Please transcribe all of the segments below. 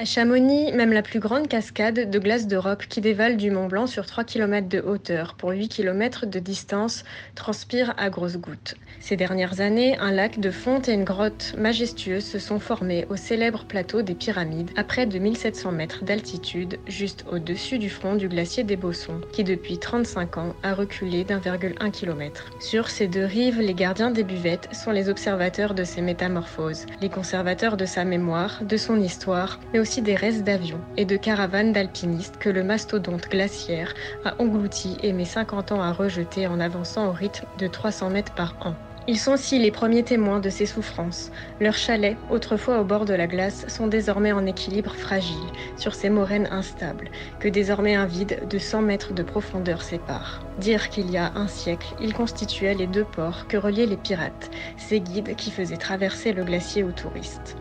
À Chamonix, même la plus grande cascade de glace d'Europe qui dévale du Mont Blanc sur 3 km de hauteur pour 8 km de distance transpire à grosses gouttes. Ces dernières années, un lac de fonte et une grotte majestueuse se sont formés au célèbre plateau des Pyramides à près de 1700 mètres d'altitude, juste au-dessus du front du glacier des Bossons, qui depuis 35 ans a reculé d'1,1 km. Sur ces deux rives, les gardiens des buvettes sont les observateurs de ces métamorphoses, les conservateurs de sa mémoire, de son histoire, mais aussi des restes d'avions et de caravanes d'alpinistes que le mastodonte glaciaire a engloutis et met 50 ans à rejeter en avançant au rythme de 300 mètres par an. Ils sont aussi les premiers témoins de ces souffrances. Leurs chalets, autrefois au bord de la glace, sont désormais en équilibre fragile sur ces moraines instables, que désormais un vide de 100 mètres de profondeur sépare. Dire qu'il y a un siècle, ils constituaient les deux ports que reliaient les pirates, ces guides qui faisaient traverser le glacier aux touristes.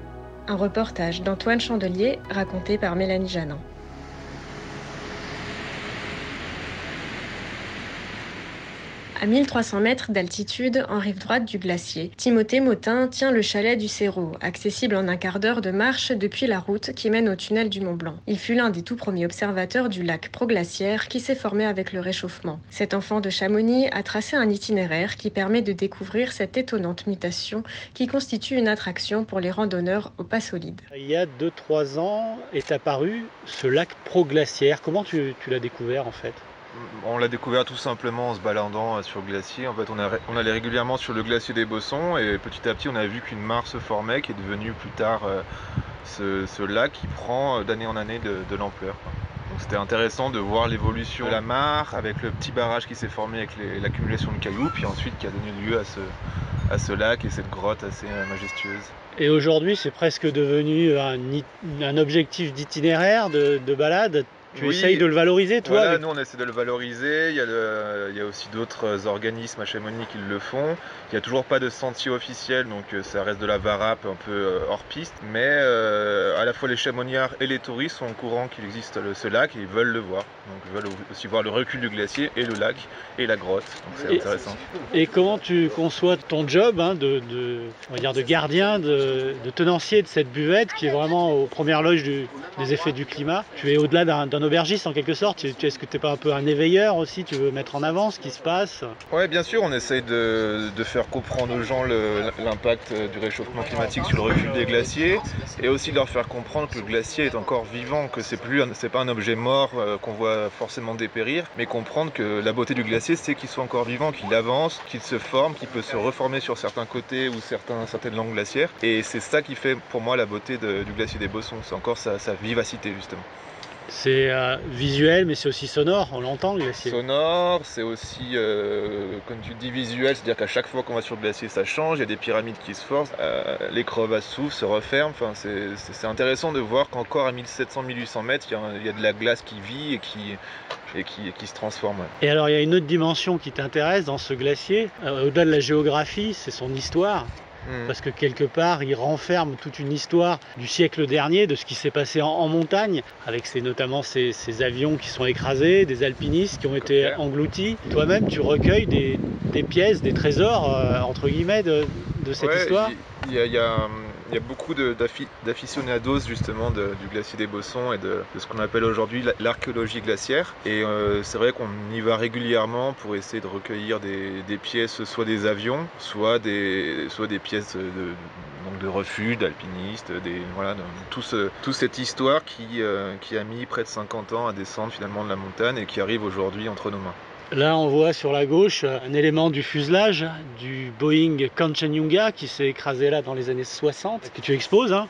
Un reportage d'Antoine Chandelier raconté par Mélanie Janin. À 1300 mètres d'altitude, en rive droite du glacier, Timothée Motin tient le chalet du Cerro, accessible en un quart d'heure de marche depuis la route qui mène au tunnel du Mont Blanc. Il fut l'un des tout premiers observateurs du lac proglaciaire qui s'est formé avec le réchauffement. Cet enfant de Chamonix a tracé un itinéraire qui permet de découvrir cette étonnante mutation qui constitue une attraction pour les randonneurs au pas solide. Il y a 2-3 ans est apparu ce lac proglaciaire. Comment tu, tu l'as découvert en fait? On l'a découvert tout simplement en se baladant sur le glacier. En fait, on, allait régulièrement sur le glacier des Bossons et petit à petit, on a vu qu'une mare se formait, qui est devenue plus tard euh, ce, lac qui prend euh, d'année en année de, l'ampleur. Donc c'était intéressant de voir l'évolution de la mare avec le petit barrage qui s'est formé avec l'accumulation de cailloux, puis ensuite qui a donné lieu à ce, lac et cette grotte assez euh, majestueuse. Et aujourd'hui, c'est presque devenu un, objectif d'itinéraire, de balade? Tu essayes de le valoriser, toi voilà, Nous, on essaie de le valoriser. Il y a, il y a aussi d'autres organismes à Chamonix qui le font. Il n'y a toujours pas de sentier officiel, donc euh, ça reste de la varap un peu euh, hors piste. Mais euh, à la fois les chamoniards et les touristes sont au courant qu'il existe ce lac et ils veulent le voir. Donc ils veulent aussi voir le recul du glacier et le lac et la grotte. Donc c'est intéressant. Et comment tu conçois ton job hein, de, on va dire de gardien, de, tenancier de cette buvette qui est vraiment aux premières loges des effets du climat? Tu es au-delà d'un un aubergiste en quelque sorte. Est-ce que tu n'es pas un peu un éveilleur aussi? Tu veux mettre en avant ce qui se passe? Oui, bien sûr, on essaye de, faire comprendre aux gens l'impact du réchauffement climatique sur le recul des glaciers et aussi de leur faire comprendre que le glacier est encore vivant, que c'est plus c'est pas un objet mort euh, qu'on voit forcément dépérir, mais comprendre que la beauté du glacier c'est qu'il soit encore vivant, qu'il avance, qu'il se forme, qu'il peut se reformer sur certains côtés ou certains, certaines langues glaciaires. Et c'est ça qui fait pour moi la beauté du glacier des Bossons, c'est encore sa vivacité justement. C'est euh, visuel, mais c'est aussi sonore, on l'entend le glacier. Sonore, c'est aussi, euh, comme tu dis, visuel, c'est-à-dire qu'à chaque fois qu'on va sur le glacier, ça change, il y a des pyramides qui se forcent, euh, les crevasses s'ouvrent, se referment. Enfin, c'est intéressant de voir qu'encore à 1700-1800 mètres, il y, a, de la glace qui vit et qui, et qui, se transforme. Et alors, il y a une autre dimension qui t'intéresse dans ce glacier, au-delà de la géographie, c'est son histoire. Mm. Parce que quelque part, il renferme toute une histoire du siècle dernier, de ce qui s'est passé en, montagne, avec notamment ces, avions qui sont écrasés, des alpinistes qui ont été engloutis. Toi-même, tu recueilles des, pièces, des trésors, euh, entre guillemets, de, cette histoire. Il y, a il y a beaucoup d'aficionados justement du glacier des Bossons et de, ce qu'on appelle aujourd'hui l'archéologie glaciaire. Et euh, c'est vrai qu'on y va régulièrement pour essayer de recueillir des, pièces, soit des avions, soit des, pièces de refuge, d'alpinistes, voilà, tout toute cette histoire qui, qui a mis près de 50 ans à descendre finalement de la montagne et qui arrive aujourd'hui entre nos mains. Là, on voit sur la gauche un élément du fuselage du Boeing Kanchenjunga qui s'est écrasé là dans les années 60, que tu exposes. Hein,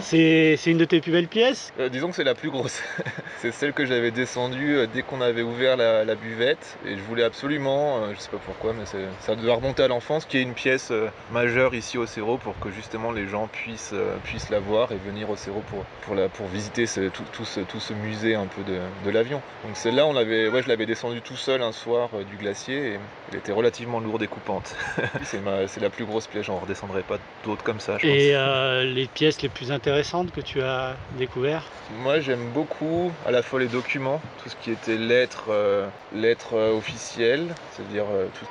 c'est, une de tes plus belles pièces euh, Disons que c'est la plus grosse. c'est celle que j'avais descendue euh, dès qu'on avait ouvert la, buvette. Et je voulais absolument, euh, je sais pas pourquoi, mais ça devait remonter à l'enfance, qui est une pièce majeure ici au Cerro pour que justement les gens puissent, puissent la voir et venir au Cerro pour, pour, la, pour visiter tout, ce, tout, ce, musée un peu de, de l'avion. Donc celle-là, ouais, je l'avais descendue tout seul un soir euh, du glacier et elle était relativement lourde et coupante. c'est la plus grosse pièce, j'en redescendrai pas d'autres comme ça. et euh, les pièces les plus intéressantes que tu as découvert Moi j'aime beaucoup à la fois les documents, tout ce qui était lettres, euh, lettres officielles, c'est-à-dire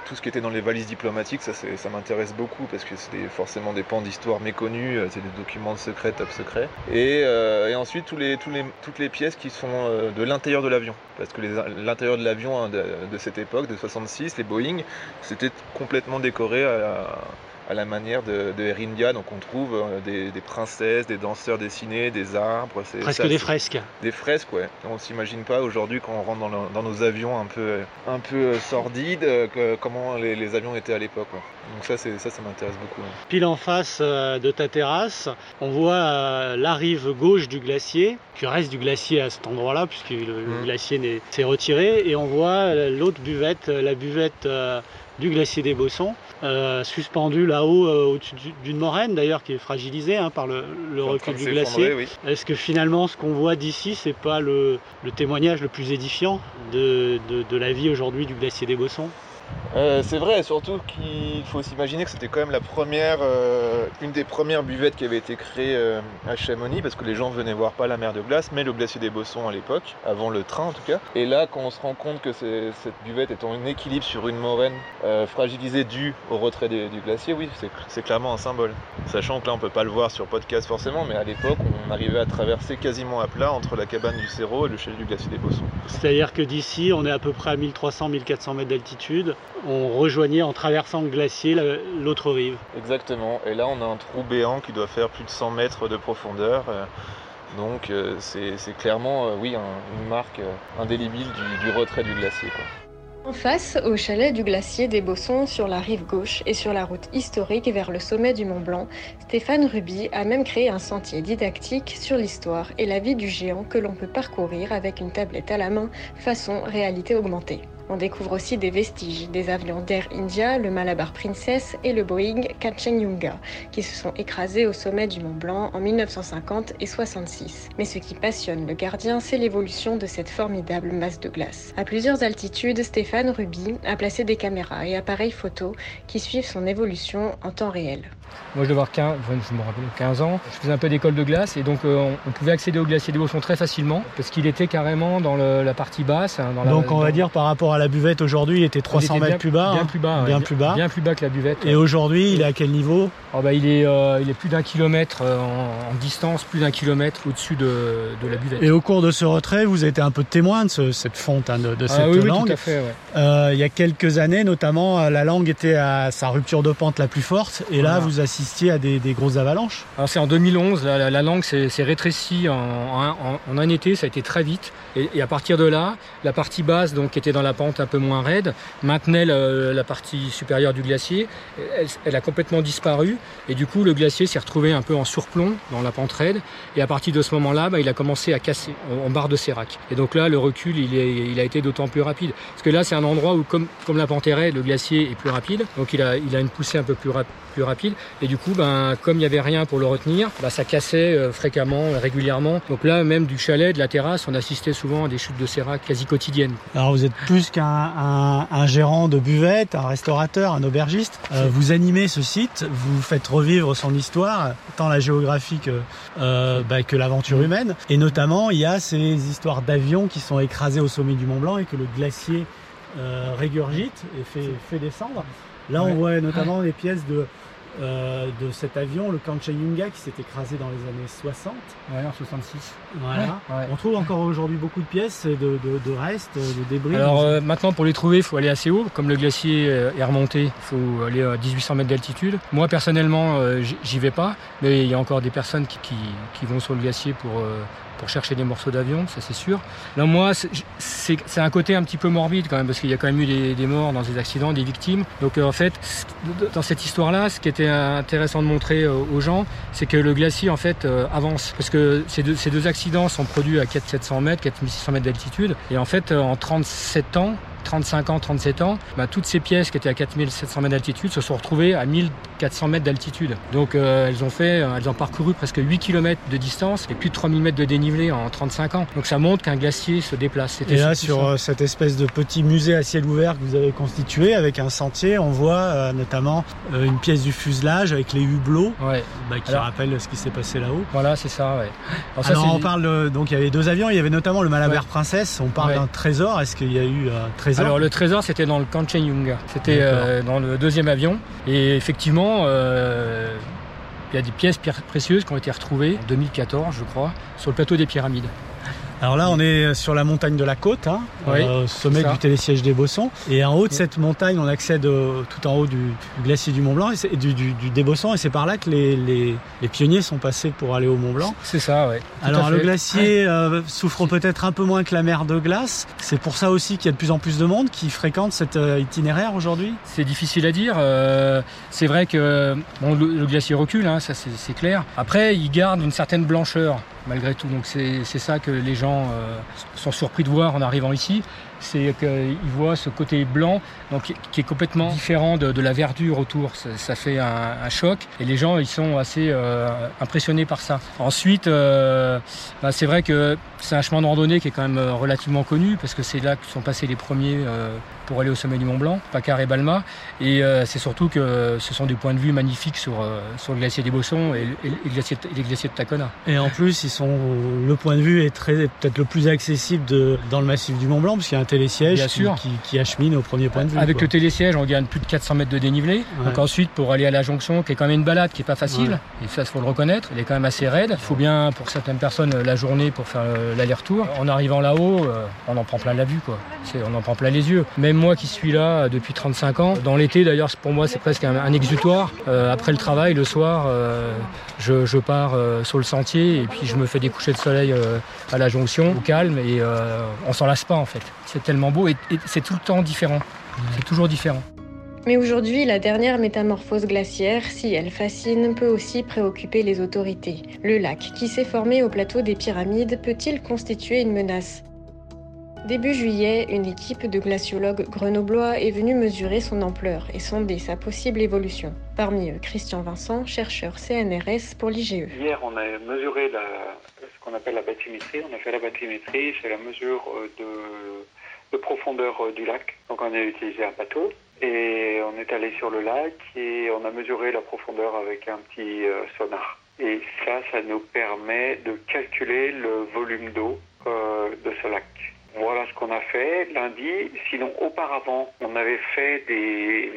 tout, ce qui était dans les valises diplomatiques, ça, ça m'intéresse beaucoup parce que c'est forcément des pans d'histoire méconnus, c'est des documents secrets, top secrets. Et, ensuite tous les, tous les, toutes les pièces qui sont de l'intérieur de l'avion, parce que l'intérieur de l'avion Hein, de, cette époque, de 66, les Boeing, c'était complètement décoré à, à la manière de, Air India. Donc on trouve euh, des, princesses, des danseurs dessinés, des arbres. Presque des fresques. Des fresques, ouais. On s'imagine pas aujourd'hui quand on rentre dans, nos avions un peu, un peu euh, sordides, euh, comment les, avions étaient à l'époque. Donc ça, ça, ça m'intéresse beaucoup. Pile en face de ta terrasse, on voit la rive gauche du glacier, qui reste du glacier à cet endroit-là, puisque le, mmh. glacier s'est retiré, et on voit l'autre buvette, la buvette du glacier des Bossons, euh, suspendu là-haut euh, au-dessus d'une moraine d'ailleurs qui est fragilisée hein, par le, recul du glacier. Est-ce que finalement ce qu'on voit d'ici c'est pas le, témoignage le plus édifiant de la vie aujourd'hui du glacier des Bossons? Euh, c'est vrai, surtout qu'il faut s'imaginer que c'était quand même la première, euh, une des premières buvettes qui avait été créée euh, à Chamonix, parce que les gens venaient voir pas la mer de glace, mais le glacier des Bossons à l'époque, avant le train en tout cas. Et là, quand on se rend compte que cette buvette est en équilibre sur une moraine fragilisée due au retrait du glacier, oui, c'est clairement un symbole. Sachant que là, on peut pas le voir sur podcast forcément, mais à l'époque, on arrivait à traverser quasiment à plat entre la cabane du Cerro et le chêne du glacier des Bossons. C'est-à-dire que d'ici, on est à peu près à 1300-1400 mètres d'altitude on rejoignait en traversant le glacier l'autre rive. Exactement, et là on a un trou béant qui doit faire plus de 100 mètres de profondeur. Euh, donc euh, c'est clairement euh, oui, une marque indélébile du, retrait du glacier. En face, au chalet du glacier des Bossons sur la rive gauche et sur la route historique vers le sommet du Mont Blanc, Stéphane Ruby a même créé un sentier didactique sur l'histoire et la vie du géant que l'on peut parcourir avec une tablette à la main façon réalité augmentée. On découvre aussi des vestiges des avions d'Air India, le Malabar Princess et le Boeing Kanchenjunga, qui se sont écrasés au sommet du Mont Blanc en 1950 et 66. Mais ce qui passionne le gardien, c'est l'évolution de cette formidable masse de glace. À plusieurs altitudes, Stéphane Ruby a placé des caméras et appareils photo qui suivent son évolution en temps réel. Moi, je devais avoir 15, je me rappelle, 15 ans. Je faisais un peu d'école de glace et donc euh, on, pouvait accéder au glacier des Bossons très facilement parce qu'il était carrément dans la partie basse. Hein, donc on va dire par rapport à la buvette aujourd'hui, il était 300 mètres plus bas. Bien, hein. plus bas bien plus bas. Bien plus bas que la buvette. Et aujourd'hui, il est à quel niveau? Oh bah, il, est, euh, il est plus d'un kilomètre euh, en, distance, plus d'un kilomètre au-dessus de, la buvette. Et au cours de ce retrait, vous avez été un peu témoin de cette fonte, hein, de, ah cette oui, langue. Oui, tout à fait, il y a quelques années, notamment, la langue était à sa rupture de pente la plus forte. Et là, vous assistiez à des des, grosses avalanches Alors c'est en 2011, la, langue s'est rétrécie en, un été, ça a été très vite. Et, à partir de là, la partie basse, donc, qui était dans la pente un peu moins raide, maintenait la partie supérieure du glacier. Elle, a complètement disparu. Et du coup, le glacier s'est retrouvé un peu en surplomb dans la pente raide. Et à partir de ce moment-là, bah, il a commencé à casser en barre de sérac. Et donc là, le recul, il, a été d'autant plus rapide. Parce que là, c'est un endroit où, comme, la pente est raide, le glacier est plus rapide. Donc il a, une poussée un peu plus, plus rapide. Et du coup, ben, comme il n'y avait rien pour le retenir, bah, ça cassait euh, fréquemment, régulièrement. Donc là, même du chalet, de la terrasse, on assistait souvent à des chutes de sérac quasi quotidiennes. Alors vous êtes plus qu'un gérant de buvette, un restaurateur, un aubergiste. Euh, vous animez ce site, vous faites revivre son histoire, tant la géographie que, euh, bah, que l'aventure humaine. Et notamment, il y a ces histoires d'avions qui sont écrasés au sommet du Mont Blanc et que le glacier régurgite et fait, fait descendre. Là, on voit notamment des pièces de euh, de cet avion, le Kanchenjunga, qui s'est écrasé dans les années 60. Ouais, en 66. Voilà. On trouve encore aujourd'hui beaucoup de pièces, de, de, restes, de débris. Alors euh, maintenant, pour les trouver, il faut aller assez haut. Comme le glacier est remonté, il faut aller à 1800 mètres d'altitude. Moi, personnellement, j'y vais pas, mais il y a encore des personnes qui, qui, qui vont sur le glacier pour pour chercher des morceaux d'avion, ça c'est sûr. Là, moi, c'est un côté un petit peu morbide quand même, parce qu'il y a quand même eu des, morts dans des accidents, des victimes. Donc euh, en fait, dans cette histoire-là, ce qui était intéressant de montrer euh, aux gens, c'est que le glacier en fait euh, avance, parce que ces deux, ces deux accidents sont produits à 4700 mètres, 4600 mètres d'altitude, et en fait, en 37 ans, 35 ans, 37 ans, bah, toutes ces pièces qui étaient à 4700 mètres d'altitude se sont retrouvées à 1400 mètres d'altitude. Donc euh, elles ont fait, euh, elles ont parcouru presque 8 km de distance et plus de 3000 mètres de dénivelé en 35 ans. Donc ça montre qu'un glacier se déplace. Et là, sur euh, cette espèce de petit musée à ciel ouvert que vous avez constitué avec un sentier, on voit notamment une pièce du fuselage avec les hublots ouais. bah, qui rappellent ce qui s'est passé là-haut. Voilà, c'est ça. Ouais. Alors, on parle donc il y avait deux avions, il y avait notamment le Malabar Princess. On parle d'un trésor. Est-ce qu'il y a eu un trésor alors le trésor c'était dans le Kanchenjunga, c'était euh, dans le deuxième avion. Et effectivement euh, il y a des pièces précieuses qui ont été retrouvées en 2014 je crois sur le plateau des pyramides. Alors là, on est sur la montagne de la côte, hein, euh, au sommet du télésiège des Bossons. Et en haut de cette montagne, on accède tout en haut du, glacier du Mont Blanc, et du, du, des Bossons, et c'est par là que les, les, les, pionniers sont passés pour aller au Mont Blanc. C'est ça, oui. Alors le glacier euh, souffre peut-être un peu moins que la mer de glace. C'est pour ça aussi qu'il y a de plus en plus de monde qui fréquente cet euh, itinéraire aujourd'hui. C'est difficile à dire. c'est vrai que bon, le, glacier recule, hein, ça c'est clair. Après, il garde une certaine blancheur malgré tout. C'est ça que les gens euh, sont surpris de voir en arrivant ici c'est qu'ils voient ce côté blanc donc, qui est complètement différent de, la verdure autour. Ça, fait un, choc et les gens ils sont assez euh, impressionnés par ça. Ensuite, euh, bah, c'est vrai que c'est un chemin de randonnée qui est quand même euh, relativement connu parce que c'est là que sont passés les premiers pour aller au sommet du Mont Blanc, Pacar et Balma. Et c'est surtout que ce sont des points de vue magnifiques sur, sur le glacier des Bossons et, les, glaciers, les, glaciers, de Tacona. Et en plus, ils sont, le point de vue est peut-être le plus accessible de, dans le massif du Mont Blanc parce télésiège qui, qui, qui, achemine au premier point de vue. Avec le télésiège, on gagne plus de 400 mètres de dénivelé. Donc ensuite, pour aller à la jonction, qui est quand même une balade qui est pas facile, et ça, il faut le reconnaître, elle est quand même assez raide. Il faut bien, pour certaines personnes, la journée pour faire euh, l'aller-retour. En arrivant là-haut, euh, on en prend plein la vue, quoi. On en prend plein les yeux. Même moi qui suis là euh, depuis 35 ans, dans l'été d'ailleurs, pour moi, c'est presque un, exutoire. après le travail, le soir, je, je, pars sur le sentier et puis je me fais des couchers de soleil à la jonction, au calme, et on s'en lasse pas en fait. C'est tellement beau et, c'est tout le temps différent. C'est toujours différent. Mais aujourd'hui, la dernière métamorphose glaciaire, si elle fascine, peut aussi préoccuper les autorités. Le lac qui s'est formé au plateau des pyramides peut-il constituer une menace? Début juillet, une équipe de glaciologues grenoblois est venue mesurer son ampleur et sonder sa possible évolution. Parmi eux, Christian Vincent, chercheur CNRS pour l'IGE. Hier, on a mesuré ce qu'on appelle la bathymétrie. On a fait la bathymétrie, c'est la mesure euh, de de profondeur euh, du lac. Donc on a utilisé un bateau et on est allé sur le lac et on a mesuré la profondeur avec un petit euh, sonar. Et ça, ça nous permet de calculer le volume d'eau euh, de ce lac. Voilà ce qu'on a fait lundi. Sinon, auparavant, on avait fait des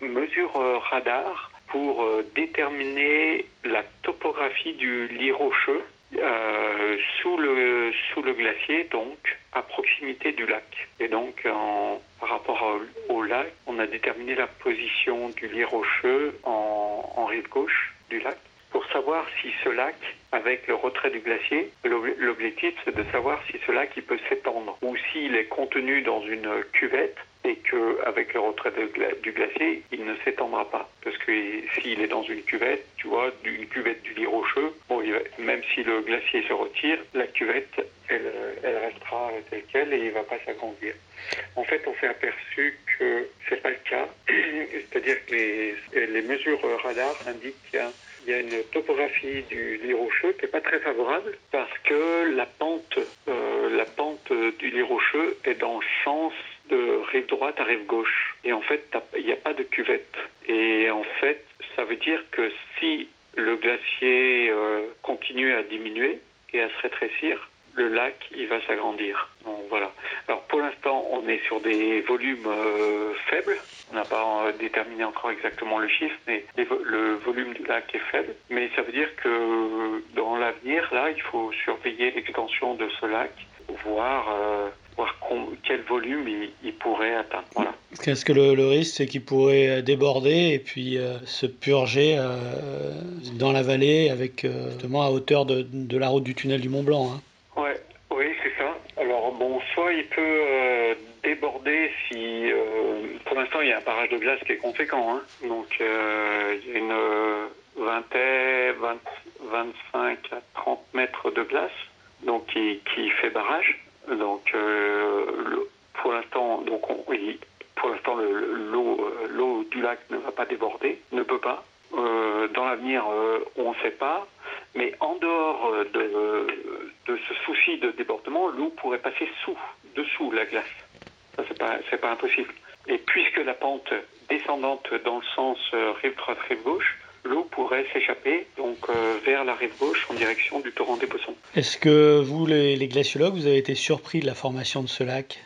mesures radar pour déterminer la topographie du lit rocheux euh, sous, le, sous le glacier, donc à proximité du lac. Et donc, en, par rapport au, lac, on a déterminé la position du lit rocheux en, en rive gauche du lac pour savoir si ce lac, avec le retrait du glacier, l'objectif c'est de savoir si ce lac il peut s'étendre ou s'il est contenu dans une cuvette et qu'avec le retrait du glacier, il ne s'étendra pas. Parce que s'il est dans une cuvette, tu vois, une cuvette du lit rocheux, bon, même si le glacier se retire, la cuvette, elle, elle restera telle qu'elle et il ne va pas s'agrandir. En fait, on s'est aperçu que c'est pas le cas. C'est-à-dire que les, mesures radar indiquent qu'il y a une topographie du lit rocheux qui n'est pas très favorable parce que la pente, euh, la pente du lit rocheux est dans le sens rive droite à rive gauche. Et en fait, il n'y a pas de cuvette. Et en fait, ça veut dire que si le glacier euh, continue à diminuer et à se rétrécir, le lac il va s'agrandir. voilà. Alors pour l'instant, on est sur des volumes euh, faibles. On n'a pas euh, déterminé encore exactement le chiffre, mais le volume du lac est faible. Mais ça veut dire que dans l'avenir, là, il faut surveiller l'extension de ce lac, voir voir quel volume il, pourrait atteindre. Voilà. Qu'est-ce que le, risque, c'est qu'il pourrait déborder et puis se purger dans la vallée, avec justement à hauteur de, de, la route du tunnel du Mont Blanc. Hein. Alors bon, soit il peut euh, déborder si, euh, pour l'instant, il y a un barrage de glace qui est conséquent. Hein. Donc euh, il y a une vingtaine, 25 à 30 mètres de glace, donc qui, fait barrage. Donc pour l'instant, donc pour l'instant l'eau l'eau du lac ne va pas déborder, ne peut pas. dans l'avenir, on ne sait pas. Mais en dehors de, de ce souci de débordement, l'eau pourrait passer sous, dessous la glace. Ça, c'est pas, impossible. Et puisque la pente descendante dans le sens euh, rive droite, rive gauche, l'eau pourrait s'échapper donc euh, vers la rive gauche en direction du torrent des Poissons. Est-ce que vous, les, les, glaciologues, vous avez été surpris de la formation de ce lac?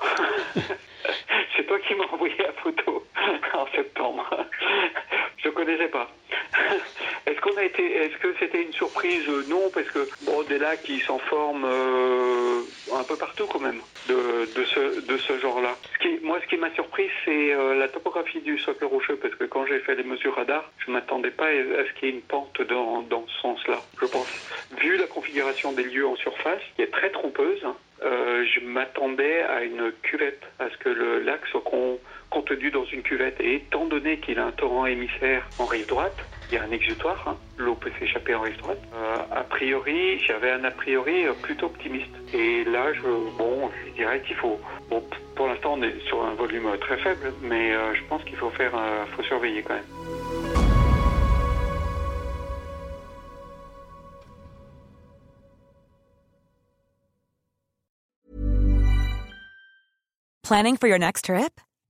C'est toi qui m'as envoyé photo en septembre. Je connaissais pas. Est-ce qu'on a été, est-ce que c'était une surprise? Non, parce que bon, des lacs qui s'en forment euh, un peu partout quand même de, ce genre-là. Moi, ce qui m'a surpris, c'est euh, la topographie du socle rocheux, parce que quand j'ai fait les mesures radar, je m'attendais pas à ce qu'il y ait une pente dans ce sens-là. Je pense, vu la configuration des lieux en surface, qui est très trompeuse. Euh, je m'attendais à une cuvette, à ce que le lac soit contenu dans une cuvette. Et étant donné qu'il a un torrent émissaire en rive droite, il y a un exutoire, hein. l'eau peut s'échapper en rive droite. Euh, a priori, j'avais un a priori euh, plutôt optimiste. Et là, je, bon, je dirais qu'il faut, bon, pour l'instant, on est sur un volume très faible, mais je pense qu'il faut faire, faut surveiller quand même. Planning for your next trip?